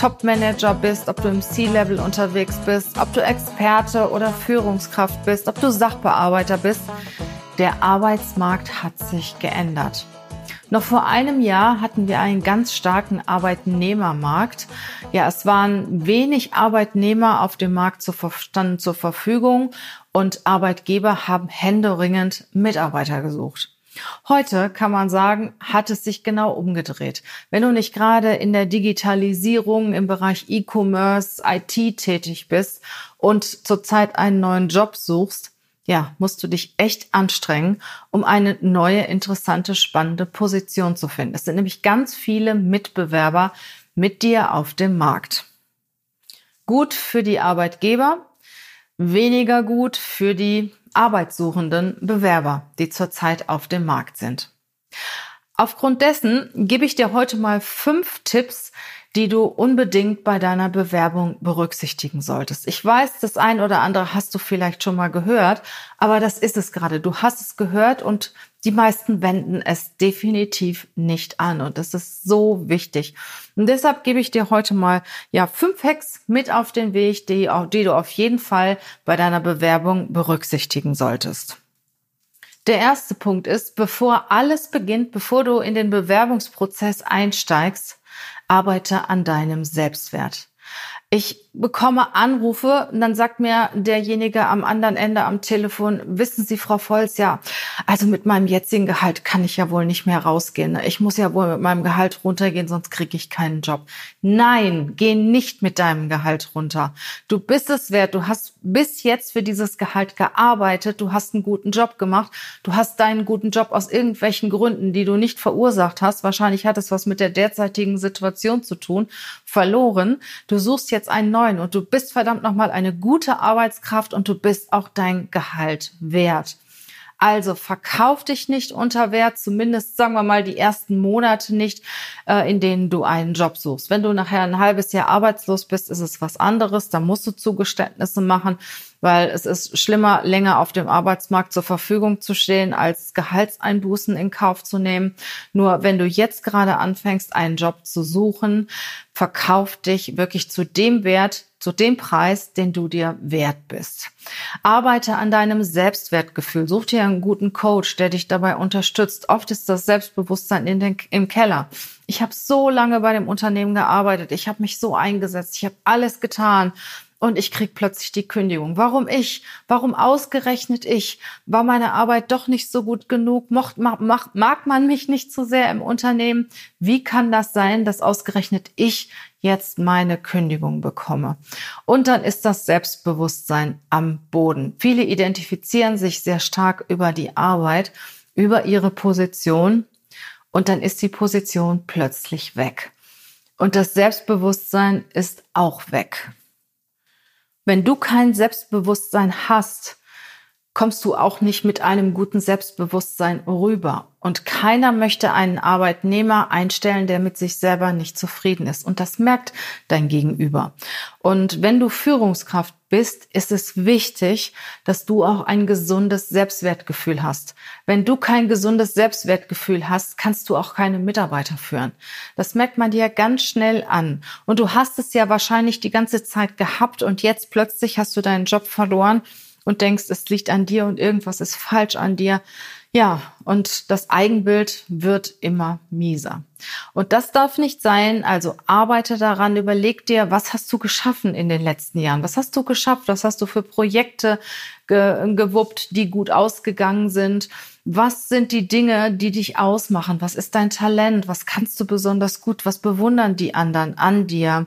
Top-Manager bist, ob du im C-Level unterwegs bist, ob du Experte oder Führungskraft bist, ob du Sachbearbeiter bist. Der Arbeitsmarkt hat sich geändert. Noch vor einem Jahr hatten wir einen ganz starken Arbeitnehmermarkt. Ja, es waren wenig Arbeitnehmer auf dem Markt zur, standen zur Verfügung und Arbeitgeber haben händeringend Mitarbeiter gesucht. Heute kann man sagen, hat es sich genau umgedreht. Wenn du nicht gerade in der Digitalisierung im Bereich E-Commerce, IT tätig bist und zurzeit einen neuen Job suchst, ja, musst du dich echt anstrengen, um eine neue, interessante, spannende Position zu finden. Es sind nämlich ganz viele Mitbewerber mit dir auf dem Markt. Gut für die Arbeitgeber, weniger gut für die arbeitssuchenden Bewerber, die zurzeit auf dem Markt sind. Aufgrund dessen gebe ich dir heute mal fünf Tipps, die du unbedingt bei deiner Bewerbung berücksichtigen solltest. Ich weiß, das ein oder andere hast du vielleicht schon mal gehört, aber das ist es gerade. Du hast es gehört und die meisten wenden es definitiv nicht an und das ist so wichtig. Und deshalb gebe ich dir heute mal ja fünf Hacks mit auf den Weg, die, die du auf jeden Fall bei deiner Bewerbung berücksichtigen solltest. Der erste Punkt ist, bevor alles beginnt, bevor du in den Bewerbungsprozess einsteigst, arbeite an deinem Selbstwert. Ich bekomme Anrufe und dann sagt mir derjenige am anderen Ende am Telefon, wissen Sie, Frau Volz, ja, also mit meinem jetzigen Gehalt kann ich ja wohl nicht mehr rausgehen. Ich muss ja wohl mit meinem Gehalt runtergehen, sonst kriege ich keinen Job. Nein, geh nicht mit deinem Gehalt runter. Du bist es wert. Du hast bis jetzt für dieses Gehalt gearbeitet. Du hast einen guten Job gemacht. Du hast deinen guten Job aus irgendwelchen Gründen, die du nicht verursacht hast. Wahrscheinlich hat es was mit der derzeitigen Situation zu tun, verloren. Du suchst jetzt einen neuen und du bist verdammt nochmal eine gute Arbeitskraft und du bist auch dein Gehalt wert. Also verkauf dich nicht unter Wert, zumindest sagen wir mal die ersten Monate nicht, äh, in denen du einen Job suchst. Wenn du nachher ein halbes Jahr arbeitslos bist, ist es was anderes. Da musst du Zugeständnisse machen, weil es ist schlimmer, länger auf dem Arbeitsmarkt zur Verfügung zu stehen, als Gehaltseinbußen in Kauf zu nehmen. Nur wenn du jetzt gerade anfängst, einen Job zu suchen, verkauf dich wirklich zu dem Wert, zu dem Preis, den du dir wert bist. Arbeite an deinem Selbstwertgefühl. Such dir einen guten Coach, der dich dabei unterstützt. Oft ist das Selbstbewusstsein in den, im Keller. Ich habe so lange bei dem Unternehmen gearbeitet. Ich habe mich so eingesetzt. Ich habe alles getan und ich krieg plötzlich die Kündigung. Warum ich? Warum ausgerechnet ich? War meine Arbeit doch nicht so gut genug? Mocht, mag, mag man mich nicht so sehr im Unternehmen? Wie kann das sein, dass ausgerechnet ich jetzt meine Kündigung bekomme? Und dann ist das Selbstbewusstsein am Boden. Viele identifizieren sich sehr stark über die Arbeit, über ihre Position und dann ist die Position plötzlich weg. Und das Selbstbewusstsein ist auch weg. Wenn du kein Selbstbewusstsein hast, kommst du auch nicht mit einem guten Selbstbewusstsein rüber. Und keiner möchte einen Arbeitnehmer einstellen, der mit sich selber nicht zufrieden ist. Und das merkt dein Gegenüber. Und wenn du Führungskraft bist, ist es wichtig, dass du auch ein gesundes Selbstwertgefühl hast. Wenn du kein gesundes Selbstwertgefühl hast, kannst du auch keine Mitarbeiter führen. Das merkt man dir ganz schnell an. Und du hast es ja wahrscheinlich die ganze Zeit gehabt und jetzt plötzlich hast du deinen Job verloren und denkst, es liegt an dir und irgendwas ist falsch an dir. Ja, und das Eigenbild wird immer mieser. Und das darf nicht sein. Also arbeite daran, überleg dir, was hast du geschaffen in den letzten Jahren? Was hast du geschafft? Was hast du für Projekte ge gewuppt, die gut ausgegangen sind? Was sind die Dinge, die dich ausmachen? Was ist dein Talent? Was kannst du besonders gut? Was bewundern die anderen an dir?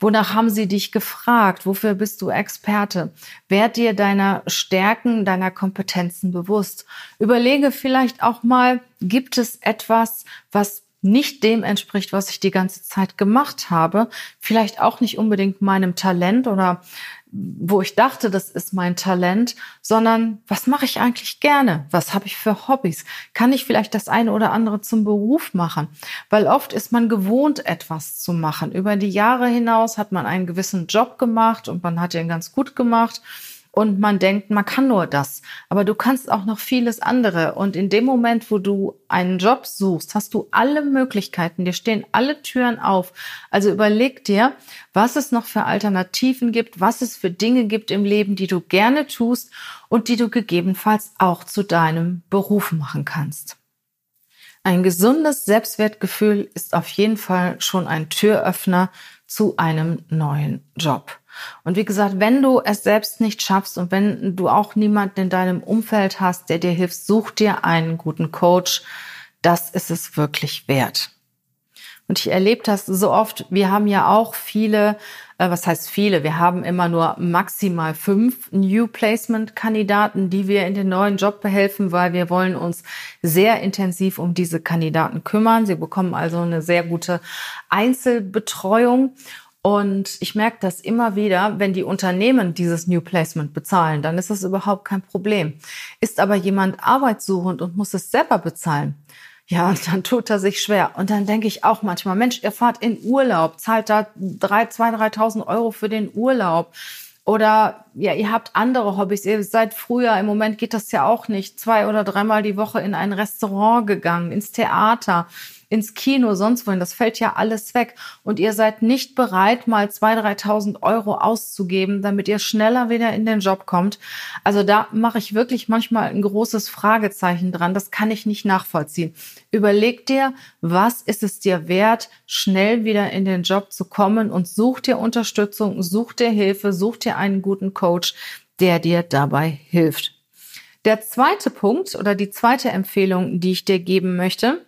Wonach haben sie dich gefragt? Wofür bist du Experte? Werd dir deiner Stärken, deiner Kompetenzen bewusst. Überlege vielleicht auch mal, gibt es etwas, was nicht dem entspricht, was ich die ganze Zeit gemacht habe, vielleicht auch nicht unbedingt meinem Talent oder wo ich dachte, das ist mein Talent, sondern was mache ich eigentlich gerne? Was habe ich für Hobbys? Kann ich vielleicht das eine oder andere zum Beruf machen? Weil oft ist man gewohnt, etwas zu machen. Über die Jahre hinaus hat man einen gewissen Job gemacht und man hat ihn ganz gut gemacht und man denkt, man kann nur das. Aber du kannst auch noch vieles andere. Und in dem Moment, wo du einen Job suchst, hast du alle Möglichkeiten. Dir stehen alle Türen auf. Also überleg dir, was es noch für Alternativen gibt, was es für Dinge gibt im Leben, die du gerne tust und die du gegebenenfalls auch zu deinem Beruf machen kannst. Ein gesundes Selbstwertgefühl ist auf jeden Fall schon ein Türöffner zu einem neuen Job. Und wie gesagt, wenn du es selbst nicht schaffst und wenn du auch niemanden in deinem Umfeld hast, der dir hilft, such dir einen guten Coach. Das ist es wirklich wert. Und ich erlebe das so oft. Wir haben ja auch viele, äh, was heißt viele? Wir haben immer nur maximal fünf New Placement Kandidaten, die wir in den neuen Job behelfen, weil wir wollen uns sehr intensiv um diese Kandidaten kümmern. Sie bekommen also eine sehr gute Einzelbetreuung. Und ich merke das immer wieder, wenn die Unternehmen dieses New Placement bezahlen, dann ist das überhaupt kein Problem. Ist aber jemand arbeitssuchend und muss es selber bezahlen, ja, dann tut er sich schwer. Und dann denke ich auch manchmal, Mensch, ihr fahrt in Urlaub, zahlt da drei, zwei, dreitausend Euro für den Urlaub. Oder ja, ihr habt andere Hobbys. Ihr seid früher, im Moment geht das ja auch nicht, zwei oder dreimal die Woche in ein Restaurant gegangen, ins Theater ins Kino, sonst wohin. Das fällt ja alles weg. Und ihr seid nicht bereit, mal 2.000, 3.000 Euro auszugeben, damit ihr schneller wieder in den Job kommt. Also da mache ich wirklich manchmal ein großes Fragezeichen dran. Das kann ich nicht nachvollziehen. Überleg dir, was ist es dir wert, schnell wieder in den Job zu kommen und such dir Unterstützung, such dir Hilfe, such dir einen guten Coach, der dir dabei hilft. Der zweite Punkt oder die zweite Empfehlung, die ich dir geben möchte,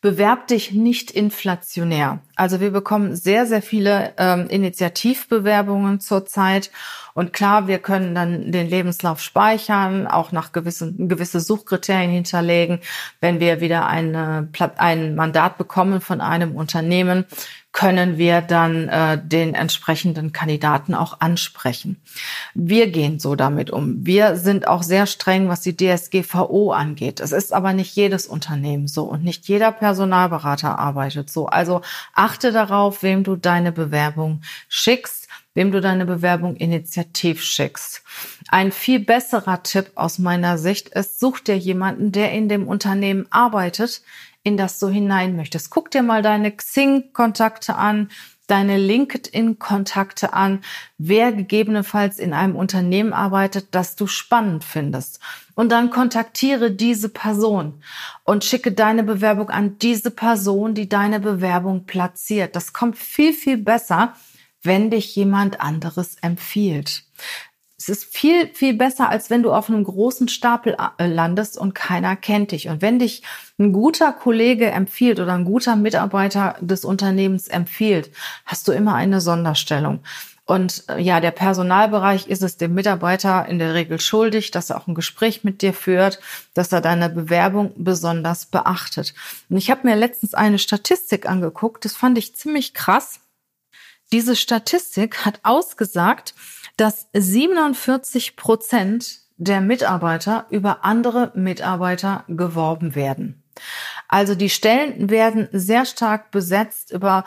Bewerb dich nicht inflationär. Also wir bekommen sehr, sehr viele ähm, Initiativbewerbungen zurzeit. Und klar, wir können dann den Lebenslauf speichern, auch nach gewissen gewisse Suchkriterien hinterlegen, wenn wir wieder eine, ein Mandat bekommen von einem Unternehmen können wir dann äh, den entsprechenden Kandidaten auch ansprechen. Wir gehen so damit um. Wir sind auch sehr streng, was die DSGVO angeht. Es ist aber nicht jedes Unternehmen so und nicht jeder Personalberater arbeitet so. Also achte darauf, wem du deine Bewerbung schickst wem du deine Bewerbung initiativ schickst. Ein viel besserer Tipp aus meiner Sicht ist, such dir jemanden, der in dem Unternehmen arbeitet, in das du hinein möchtest. Guck dir mal deine Xing-Kontakte an, deine LinkedIn-Kontakte an, wer gegebenenfalls in einem Unternehmen arbeitet, das du spannend findest. Und dann kontaktiere diese Person und schicke deine Bewerbung an diese Person, die deine Bewerbung platziert. Das kommt viel, viel besser, wenn dich jemand anderes empfiehlt. Es ist viel, viel besser, als wenn du auf einem großen Stapel äh, landest und keiner kennt dich. Und wenn dich ein guter Kollege empfiehlt oder ein guter Mitarbeiter des Unternehmens empfiehlt, hast du immer eine Sonderstellung. Und äh, ja, der Personalbereich ist es dem Mitarbeiter in der Regel schuldig, dass er auch ein Gespräch mit dir führt, dass er deine Bewerbung besonders beachtet. Und ich habe mir letztens eine Statistik angeguckt, das fand ich ziemlich krass. Diese Statistik hat ausgesagt, dass 47 Prozent der Mitarbeiter über andere Mitarbeiter geworben werden. Also die Stellen werden sehr stark besetzt über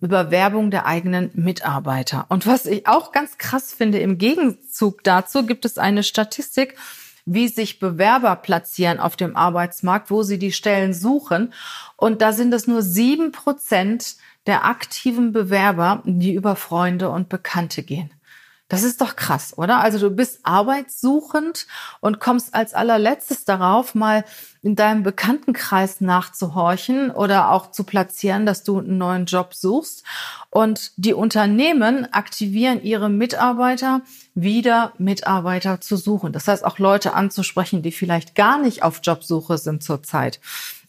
über Werbung der eigenen Mitarbeiter. Und was ich auch ganz krass finde, im Gegenzug dazu gibt es eine Statistik, wie sich Bewerber platzieren auf dem Arbeitsmarkt, wo sie die Stellen suchen. Und da sind es nur sieben Prozent der aktiven Bewerber, die über Freunde und Bekannte gehen. Das ist doch krass, oder? Also du bist arbeitssuchend und kommst als allerletztes darauf, mal in deinem Bekanntenkreis nachzuhorchen oder auch zu platzieren, dass du einen neuen Job suchst. Und die Unternehmen aktivieren ihre Mitarbeiter, wieder Mitarbeiter zu suchen. Das heißt auch Leute anzusprechen, die vielleicht gar nicht auf Jobsuche sind zurzeit.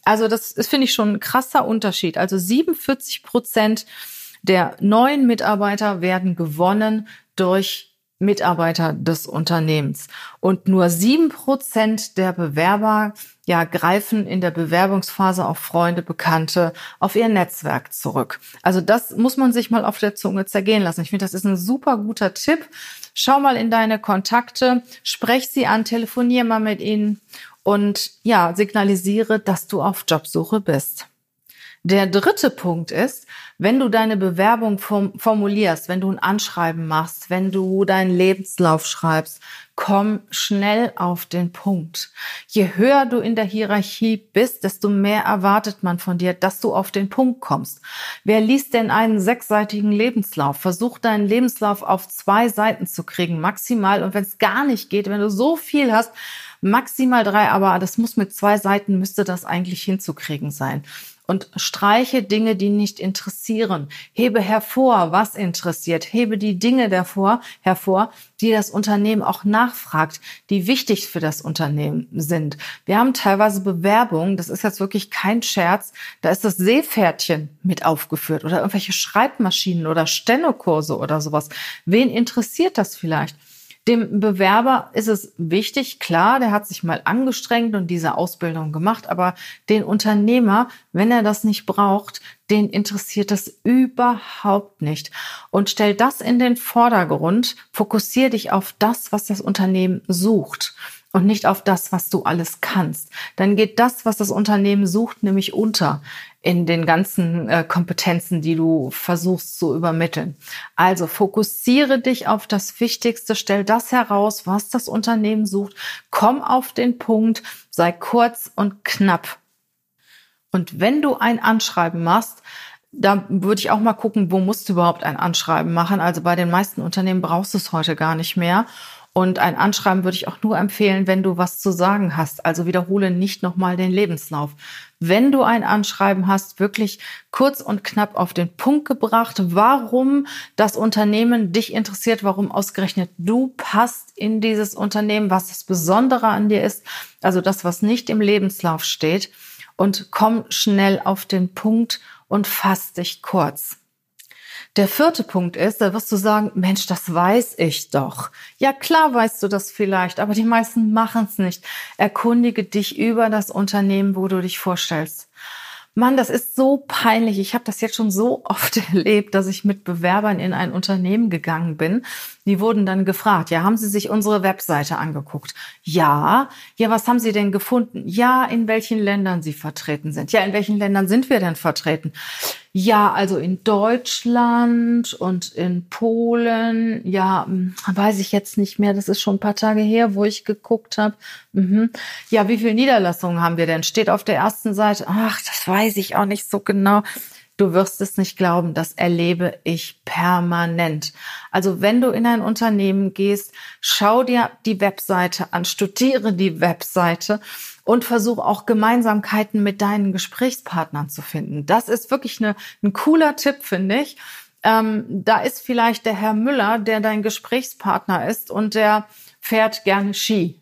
Also das, das finde ich schon ein krasser Unterschied. Also 47 Prozent der neuen Mitarbeiter werden gewonnen durch Mitarbeiter des Unternehmens. Und nur sieben Prozent der Bewerber ja, greifen in der Bewerbungsphase auf Freunde, Bekannte, auf ihr Netzwerk zurück. Also das muss man sich mal auf der Zunge zergehen lassen. Ich finde, das ist ein super guter Tipp. Schau mal in deine Kontakte, sprech sie an, telefonier mal mit ihnen und ja, signalisiere, dass du auf Jobsuche bist. Der dritte Punkt ist, wenn du deine Bewerbung formulierst, wenn du ein Anschreiben machst, wenn du deinen Lebenslauf schreibst, komm schnell auf den Punkt. Je höher du in der Hierarchie bist, desto mehr erwartet man von dir, dass du auf den Punkt kommst. Wer liest denn einen sechsseitigen Lebenslauf? Versuch deinen Lebenslauf auf zwei Seiten zu kriegen, maximal. Und wenn es gar nicht geht, wenn du so viel hast, maximal drei, aber das muss mit zwei Seiten, müsste das eigentlich hinzukriegen sein und streiche Dinge, die nicht interessieren. Hebe hervor, was interessiert. Hebe die Dinge davor, hervor, die das Unternehmen auch nachfragt, die wichtig für das Unternehmen sind. Wir haben teilweise Bewerbungen, das ist jetzt wirklich kein Scherz, da ist das Seepferdchen mit aufgeführt oder irgendwelche Schreibmaschinen oder Stenokurse oder sowas. Wen interessiert das vielleicht? Dem Bewerber ist es wichtig, klar, der hat sich mal angestrengt und diese Ausbildung gemacht, aber den Unternehmer, wenn er das nicht braucht, den interessiert das überhaupt nicht. Und stell das in den Vordergrund, fokussier dich auf das, was das Unternehmen sucht und nicht auf das, was du alles kannst. Dann geht das, was das Unternehmen sucht, nämlich unter in den ganzen äh, Kompetenzen, die du versuchst zu übermitteln. Also fokussiere dich auf das Wichtigste, stell das heraus, was das Unternehmen sucht, komm auf den Punkt, sei kurz und knapp. Und wenn du ein Anschreiben machst, da würde ich auch mal gucken, wo musst du überhaupt ein Anschreiben machen. Also bei den meisten Unternehmen brauchst du es heute gar nicht mehr. Und ein Anschreiben würde ich auch nur empfehlen, wenn du was zu sagen hast. Also wiederhole nicht nochmal den Lebenslauf. Wenn du ein Anschreiben hast, wirklich kurz und knapp auf den Punkt gebracht, warum das Unternehmen dich interessiert, warum ausgerechnet du passt in dieses Unternehmen, was das Besondere an dir ist, also das, was nicht im Lebenslauf steht. Und komm schnell auf den Punkt und fass dich kurz. Der vierte Punkt ist, da wirst du sagen, Mensch, das weiß ich doch. Ja, klar weißt du das vielleicht, aber die meisten machen es nicht. Erkundige dich über das Unternehmen, wo du dich vorstellst. Mann, das ist so peinlich. Ich habe das jetzt schon so oft erlebt, dass ich mit Bewerbern in ein Unternehmen gegangen bin. Die wurden dann gefragt, ja, haben Sie sich unsere Webseite angeguckt? Ja. Ja, was haben Sie denn gefunden? Ja, in welchen Ländern Sie vertreten sind. Ja, in welchen Ländern sind wir denn vertreten? Ja, also in Deutschland und in Polen. Ja, hm, weiß ich jetzt nicht mehr. Das ist schon ein paar Tage her, wo ich geguckt habe. Mhm. Ja, wie viele Niederlassungen haben wir denn? Steht auf der ersten Seite. Ach, das weiß ich auch nicht so genau. Du wirst es nicht glauben, das erlebe ich permanent. Also wenn du in ein Unternehmen gehst, schau dir die Webseite an, studiere die Webseite und versuch auch Gemeinsamkeiten mit deinen Gesprächspartnern zu finden. Das ist wirklich eine, ein cooler Tipp, finde ich. Ähm, da ist vielleicht der Herr Müller, der dein Gesprächspartner ist und der fährt gerne Ski.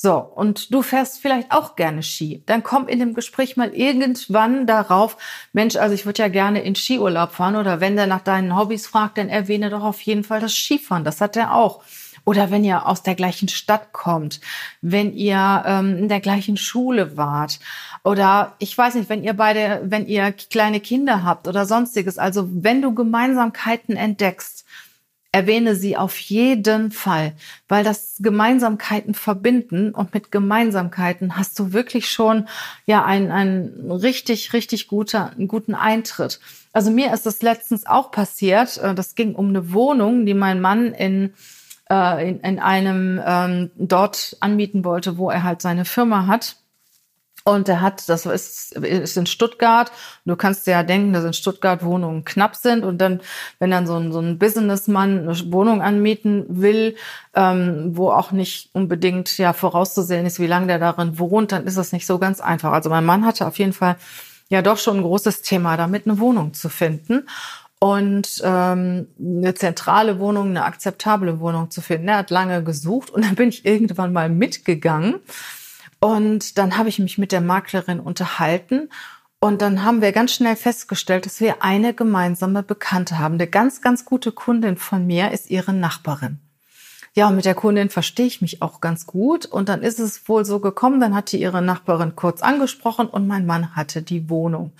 So, und du fährst vielleicht auch gerne Ski. Dann komm in dem Gespräch mal irgendwann darauf, Mensch, also ich würde ja gerne in Skiurlaub fahren oder wenn der nach deinen Hobbys fragt, dann erwähne doch auf jeden Fall das Skifahren. Das hat er auch. Oder wenn ihr aus der gleichen Stadt kommt, wenn ihr ähm, in der gleichen Schule wart oder ich weiß nicht, wenn ihr beide, wenn ihr kleine Kinder habt oder sonstiges. Also wenn du Gemeinsamkeiten entdeckst, erwähne sie auf jeden Fall, weil das Gemeinsamkeiten verbinden und mit Gemeinsamkeiten hast du wirklich schon ja einen, einen richtig, richtig guter, einen guten Eintritt. Also mir ist das letztens auch passiert. Äh, das ging um eine Wohnung, die mein Mann in äh, in, in einem ähm, dort anmieten wollte, wo er halt seine Firma hat. Und er hat, das ist, ist in Stuttgart. Du kannst dir ja denken, dass in Stuttgart Wohnungen knapp sind. Und dann, wenn dann so ein, so ein Businessmann eine Wohnung anmieten will, ähm, wo auch nicht unbedingt ja vorauszusehen ist, wie lange der darin wohnt, dann ist das nicht so ganz einfach. Also mein Mann hatte auf jeden Fall ja doch schon ein großes Thema damit, eine Wohnung zu finden und ähm, eine zentrale Wohnung, eine akzeptable Wohnung zu finden. Er hat lange gesucht und dann bin ich irgendwann mal mitgegangen und dann habe ich mich mit der Maklerin unterhalten und dann haben wir ganz schnell festgestellt, dass wir eine gemeinsame Bekannte haben. Eine ganz, ganz gute Kundin von mir ist ihre Nachbarin. Ja, und mit der Kundin verstehe ich mich auch ganz gut. Und dann ist es wohl so gekommen, dann hat die ihre Nachbarin kurz angesprochen und mein Mann hatte die Wohnung.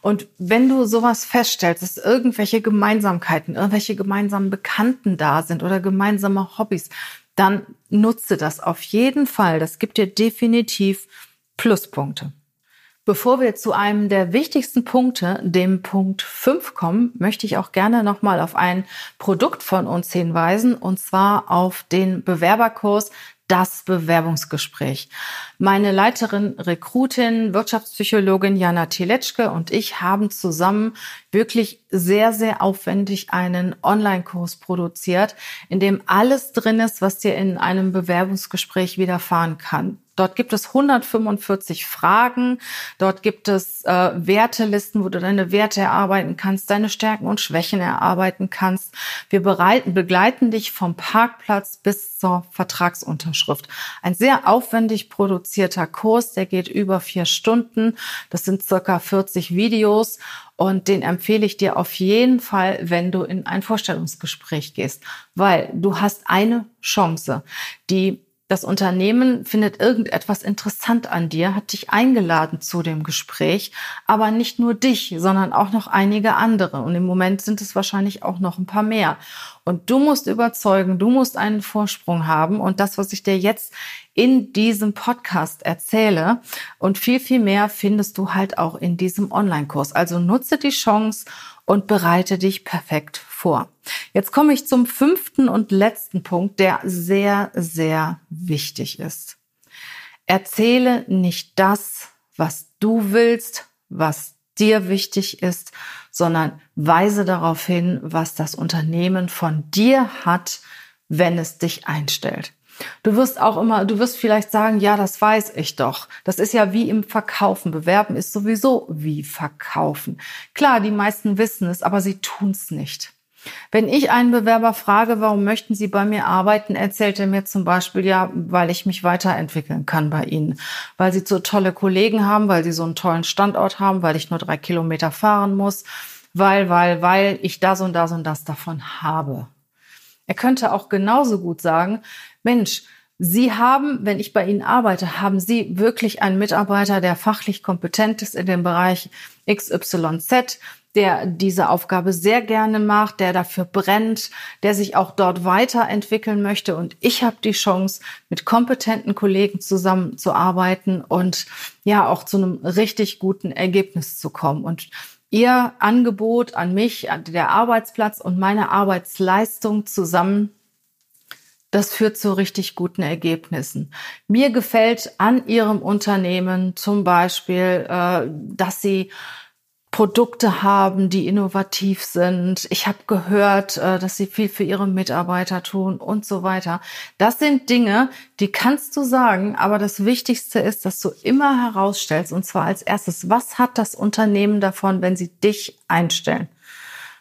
Und wenn du sowas feststellst, dass irgendwelche Gemeinsamkeiten, irgendwelche gemeinsamen Bekannten da sind oder gemeinsame Hobbys, dann nutze das auf jeden Fall. Das gibt dir definitiv Pluspunkte. Bevor wir zu einem der wichtigsten Punkte, dem Punkt 5 kommen, möchte ich auch gerne nochmal auf ein Produkt von uns hinweisen, und zwar auf den Bewerberkurs das Bewerbungsgespräch. Meine Leiterin, Rekrutin, Wirtschaftspsychologin Jana Tietschke und ich haben zusammen wirklich sehr, sehr aufwendig einen Online-Kurs produziert, in dem alles drin ist, was dir in einem Bewerbungsgespräch widerfahren kann. Dort gibt es 145 Fragen. Dort gibt es äh, Wertelisten, wo du deine Werte erarbeiten kannst, deine Stärken und Schwächen erarbeiten kannst. Wir bereiten, begleiten dich vom Parkplatz bis zur Vertragsunterschrift. Ein sehr aufwendig produzierter Kurs, der geht über vier Stunden. Das sind circa 40 Videos und den empfehle ich dir auf jeden Fall, wenn du in ein Vorstellungsgespräch gehst, weil du hast eine Chance, die das Unternehmen findet irgendetwas interessant an dir, hat dich eingeladen zu dem Gespräch, aber nicht nur dich, sondern auch noch einige andere. Und im Moment sind es wahrscheinlich auch noch ein paar mehr. Und du musst überzeugen, du musst einen Vorsprung haben. Und das, was ich dir jetzt in diesem Podcast erzähle und viel, viel mehr findest du halt auch in diesem Online-Kurs. Also nutze die Chance und bereite dich perfekt vor. Jetzt komme ich zum fünften und letzten Punkt, der sehr, sehr wichtig ist. Erzähle nicht das, was du willst, was dir wichtig ist, sondern weise darauf hin, was das Unternehmen von dir hat, wenn es dich einstellt. Du wirst auch immer, du wirst vielleicht sagen, ja, das weiß ich doch. Das ist ja wie im Verkaufen. Bewerben ist sowieso wie Verkaufen. Klar, die meisten wissen es, aber sie tun es nicht. Wenn ich einen Bewerber frage, warum möchten Sie bei mir arbeiten, erzählt er mir zum Beispiel, ja, weil ich mich weiterentwickeln kann bei Ihnen, weil Sie so tolle Kollegen haben, weil Sie so einen tollen Standort haben, weil ich nur drei Kilometer fahren muss, weil, weil, weil ich das und das und das davon habe. Er könnte auch genauso gut sagen, Mensch, Sie haben, wenn ich bei Ihnen arbeite, haben Sie wirklich einen Mitarbeiter, der fachlich kompetent ist in dem Bereich XYZ, der diese Aufgabe sehr gerne macht, der dafür brennt, der sich auch dort weiterentwickeln möchte. Und ich habe die Chance, mit kompetenten Kollegen zusammenzuarbeiten und ja auch zu einem richtig guten Ergebnis zu kommen. Und Ihr Angebot an mich, der Arbeitsplatz und meine Arbeitsleistung zusammen das führt zu richtig guten Ergebnissen. Mir gefällt an Ihrem Unternehmen zum Beispiel, äh, dass Sie Produkte haben, die innovativ sind. Ich habe gehört, äh, dass sie viel für ihre Mitarbeiter tun und so weiter. Das sind Dinge, die kannst du sagen, aber das Wichtigste ist, dass du immer herausstellst, und zwar als erstes, was hat das Unternehmen davon, wenn sie dich einstellen?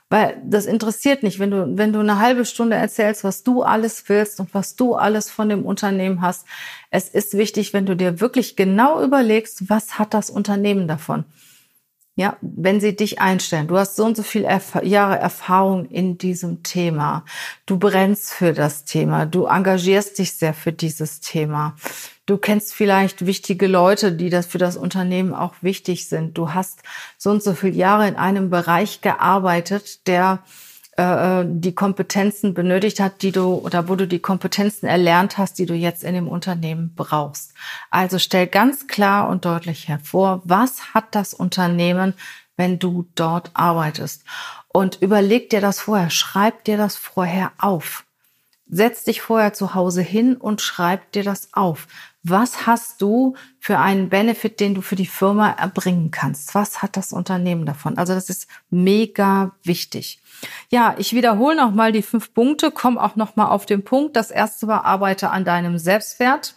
Weil das interessiert nicht, wenn du, wenn du eine halbe Stunde erzählst, was du alles willst und was du alles von dem Unternehmen hast. Es ist wichtig, wenn du dir wirklich genau überlegst, was hat das Unternehmen davon? Ja, wenn sie dich einstellen, du hast so und so viele Erf Jahre Erfahrung in diesem Thema, du brennst für das Thema, du engagierst dich sehr für dieses Thema, du kennst vielleicht wichtige Leute, die das für das Unternehmen auch wichtig sind, du hast so und so viele Jahre in einem Bereich gearbeitet, der äh, die Kompetenzen benötigt hat, die du oder wo du die Kompetenzen erlernt hast, die du jetzt in dem Unternehmen brauchst. Also stell ganz klar und deutlich hervor, was hat das Unternehmen, wenn du dort arbeitest? Und überleg dir das vorher, schreib dir das vorher auf. Setz dich vorher zu Hause hin und schreib dir das auf. Was hast du für einen Benefit, den du für die Firma erbringen kannst? Was hat das Unternehmen davon? Also das ist mega wichtig. Ja, ich wiederhole nochmal die fünf Punkte, komme auch nochmal auf den Punkt. Das erste war, arbeite an deinem Selbstwert.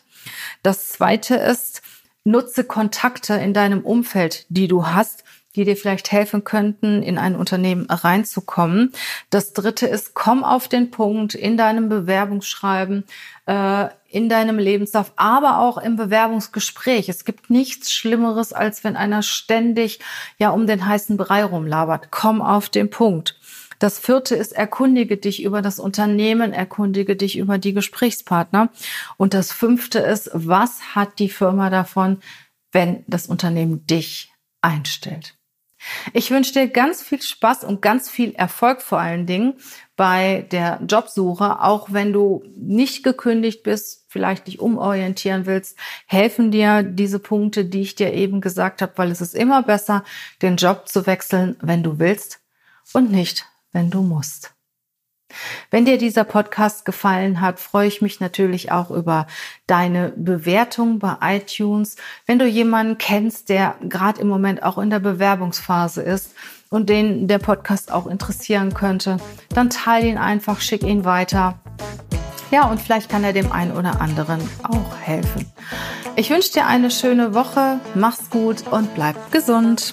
Das zweite ist, nutze Kontakte in deinem Umfeld, die du hast, die dir vielleicht helfen könnten, in ein Unternehmen reinzukommen. Das dritte ist, komm auf den Punkt in deinem Bewerbungsschreiben, äh, in deinem Lebenslauf, aber auch im Bewerbungsgespräch. Es gibt nichts Schlimmeres, als wenn einer ständig ja um den heißen Brei rumlabert. Komm auf den Punkt. Das vierte ist, erkundige dich über das Unternehmen, erkundige dich über die Gesprächspartner. Und das fünfte ist, was hat die Firma davon, wenn das Unternehmen dich einstellt? Ich wünsche dir ganz viel Spaß und ganz viel Erfolg vor allen Dingen bei der Jobsuche, auch wenn du nicht gekündigt bist, vielleicht dich umorientieren willst, helfen dir diese Punkte, die ich dir eben gesagt habe, weil es ist immer besser, den Job zu wechseln, wenn du willst und nicht, wenn du musst. Wenn dir dieser Podcast gefallen hat, freue ich mich natürlich auch über deine Bewertung bei iTunes. Wenn du jemanden kennst, der gerade im Moment auch in der Bewerbungsphase ist und den der Podcast auch interessieren könnte, dann teile ihn einfach, schick ihn weiter. Ja, und vielleicht kann er dem einen oder anderen auch helfen. Ich wünsche dir eine schöne Woche, mach's gut und bleib gesund.